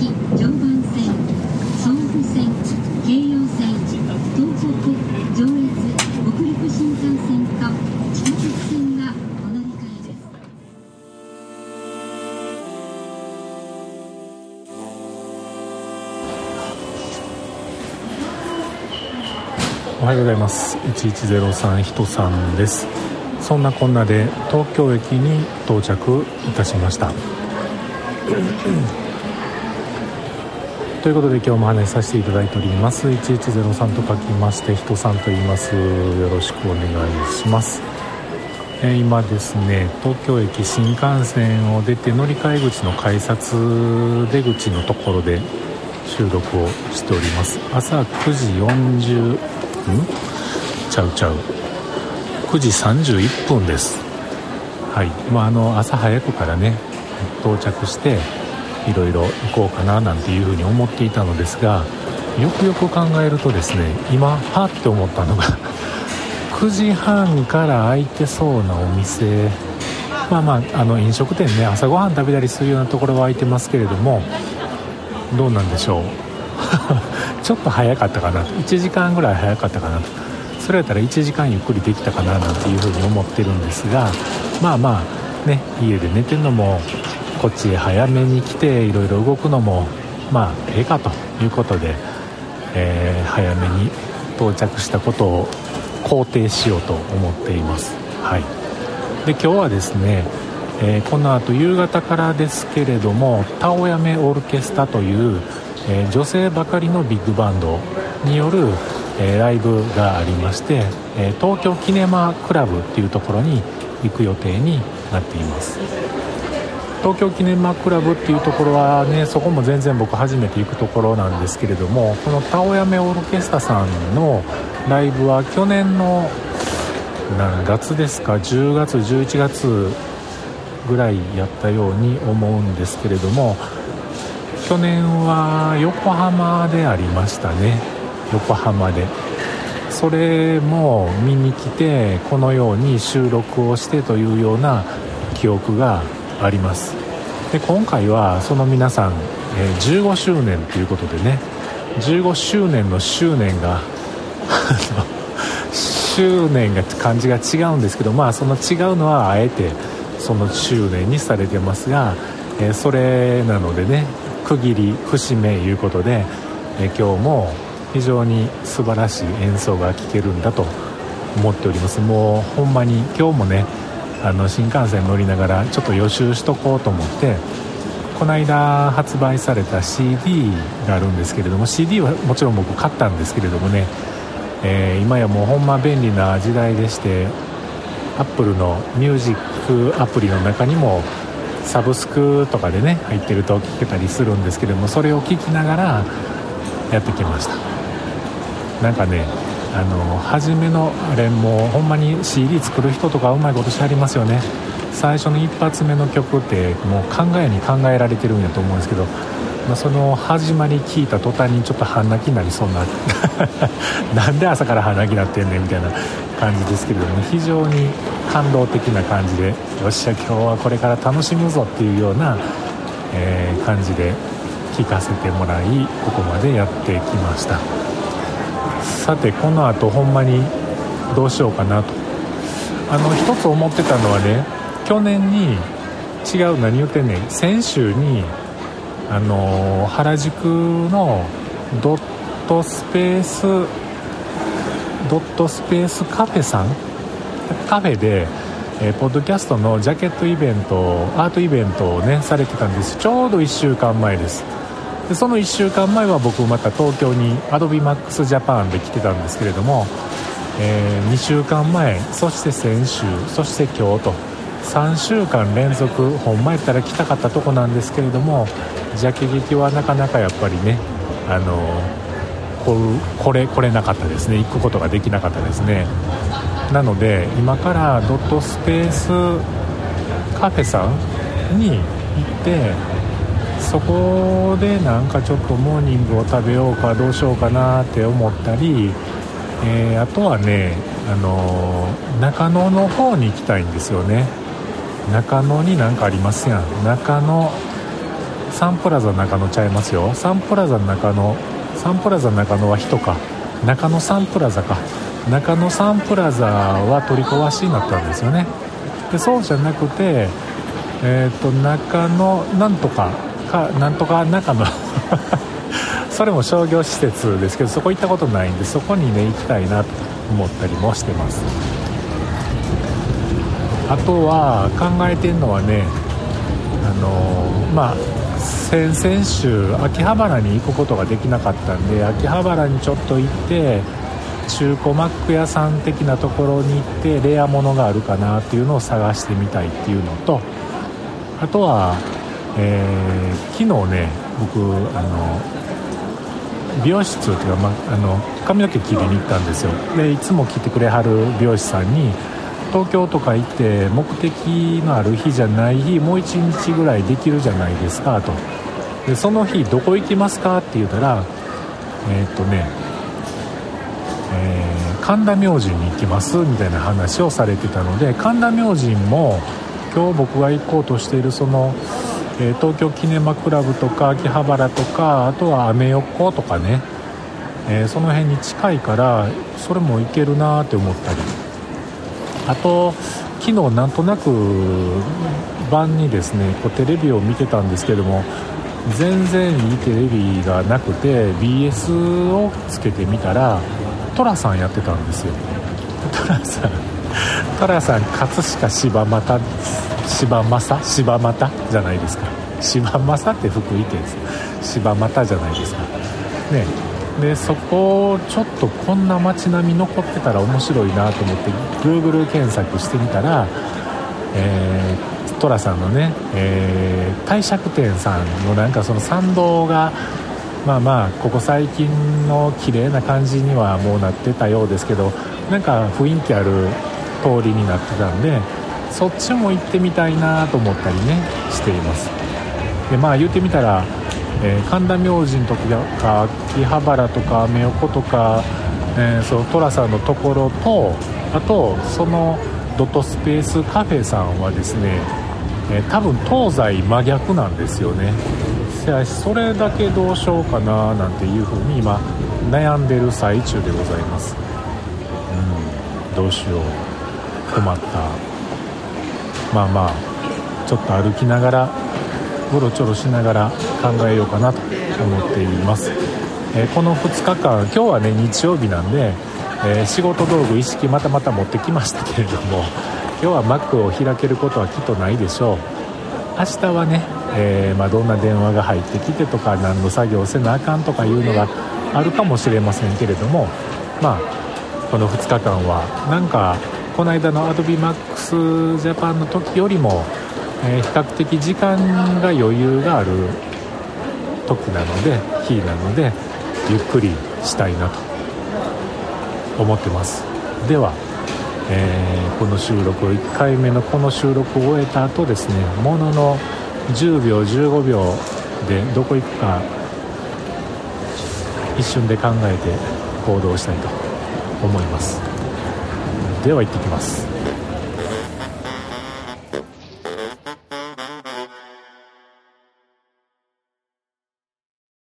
常磐線総武線京葉線東北上越北陸新幹線と地下鉄線がお乗り換えです。おはようございます。1103人さんです。そんなこんなで東京駅に到着いたしました。ということで今日も話しさせていただいております。1103と書きまして人さんと言います。よろしくお願いします。え今ですね東京駅新幹線を出て乗り換え口の改札出口のところで収録をしております。朝9時40ん？ちゃうちゃう。9時31分です。はい。まああの朝早くからね到着していろいろ行こうかななんていうふうに思っていたのですがよくよく考えるとですね今はって思ったのが 9時半から開いてそうなお店。まあまああの飲食店ね朝ごはん食べたりするようなところは開いてますけれどもどうなんでしょう？ちょっと早かったかな。1時間ぐらい早かったかなと。それやったら1時間ゆっくりできたかななんていうふうに思ってるんですがまあまあね家で寝てるのもこっち早めに来ていろいろ動くのもまあええかということで、えー、早めに到着したことを肯定しようと思っています。はい。で今日はですねえー、この後夕方からですけれどもタオヤメオルケスタという、えー、女性ばかりのビッグバンドによる、えー、ライブがありまして、え東京キネマクラブっていうところに行く予定になっています。東京キネマクラブっていうところはねそこも全然僕初めて行くところなんですけれどもこのタオヤメオルケスタさんのライブは去年の何月ですか？10月11月ぐらいやったように思うんですけれども去年は横浜でありましたね。横浜で。それも見に来てこのように収録をしてというような記憶があります。で今回はその皆さん、え15周年ということでね15周年の執念が 執念が漢字が違うんですけどまあその違うのはあえてその周年にされてますが、えそれなのでね区切り節目いうことで、え今日も非常に素晴らしい演奏が聴けるんだと思っております。もうほんまに今日もねあの新幹線乗りながらちょっと予習しとこうと思ってこの間発売された CD があるんですけれども CD はもちろん僕買ったんですけれどもね、えー、今やもうほんま便利な時代でしてアップルのミュージックアプリの中にもサブスクとかでね入ってると聞けたりするんですけどもそれを聞きながらやってきました。なんかねあの初めのあれもほんまに CD 作る人とかうまいことしはりますよね。最初の一発目の曲ってもう考えに考えられてるんやと思うんですけど、まあ、その始まり聞いた途端にちょっと半泣きになりそうな なんで朝から半泣きになってんねんみたいな感じですけれども非常に感動的な感じでよっしゃ今日はこれから楽しむぞっていうような、えー、感じで聞かせてもらいここまでやってきました。さてこのあとほんまにどうしようかなと。あの一つ思ってたのはね去年に違う何言ってんねん。先週にあの原宿のドットスペースドットスペースカフェさんカフェで、えー、ポッドキャストのジャケットイベントアートイベントをねされてたんです。ちょうど1週間前です。でその1週間前は僕また東京に AdobeMax Japan で来てたんですけれども、えー、2週間前そして先週そして今日と3週間連続ほんまやったら来たかったとこなんですけれどもジャケ劇はなかなかやっぱりねあのーこれ来れなかったですね。行くことができなかったですね。なので今からドットスペースカフェさんに行ってそこでなんかちょっとモーニングを食べようかどうしようかなって思ったり、えー、あとはね、あのー、中野の方に行きたいんですよね。中野になんかありますやん。中野サンプラザ中野ちゃいますよ。サンプラザ中野サンプラザ中野は人か。中野サンプラザか。中野サンプラザは取り壊しになったんですよね。でそうじゃなくてえっ、と中野なんとかかなんとか中野 それも商業施設ですけどそこ行ったことないんでそこにね行きたいなと思ったりもしてます。あとは考えてるのはねあのまあ先々週秋葉原に行くことができなかったんで秋葉原にちょっと行って中古マック屋さん的なところに行ってレアものがあるかなっていうのを探してみたいっていうのとあとは、えー、昨日ね僕あの美容室っていうか、まあの髪の毛切りに行ったんですよ。でいつも来てくれはる美容師さんに東京とか行って目的のある日じゃない日もう1日ぐらいできるじゃないですかと。でその日どこ行きますかって言ったらえー、っとね、えー、神田明神に行きますみたいな話をされてたので神田明神も今日僕が行こうとしているその、え、東京キネマクラブとか秋葉原とかあとはアメ横とかね、えその辺に近いからそれも行けるなって思ったり。あと昨日なんとなく晩にですねこうテレビを見てたんですけども全然いいテレビがなくて BS をつけてみたら寅さんやってたんですよ。寅さん。寅さん葛飾柴又柴正柴又？じゃないですか。柴正って福井県です。柴又じゃないですか。ねでそこちょっとこんな街並み残ってたら面白いなと思って Google 検索してみたら、えー、トラさんのね、えー、帝釈天さんのなんかその参道がまあまあここ最近の綺麗な感じにはもうなってたようですけどなんか雰囲気ある通りになってたんでそっちも行ってみたいなと思ったりねしています。でまあ言ってみたらえー、神田明神とか秋葉原とかアメ横とか、えー、その寅さんのところとあとそのドットスペースカフェさんはですね、えー、多分東西真逆なんですよね。それだけどうしようかななんていうふうに今悩んでる最中でございます。うんどうしよう。困った。まあまあちょっと歩きながらうろちょろしながら考えようかなと思っています、えー、この2日間今日はね日曜日なんで、えー、仕事道具意識またまた持ってきましたけれども今日は Mac を開けることはきっとないでしょう。明日はね、えー、まあ、どんな電話が入ってきてとか何の作業せなあかんとかいうのがあるかもしれませんけれどもまあこの2日間はなんかこの間の AdobeMax の時よりもえー、比較的時間が余裕がある時なので日なのでゆっくりしたいなと思ってます。では、えー、この収録1回目のこの収録を終えた後ですねものの10秒15秒でどこ行くか一瞬で考えて行動したいと思います。では行ってきます。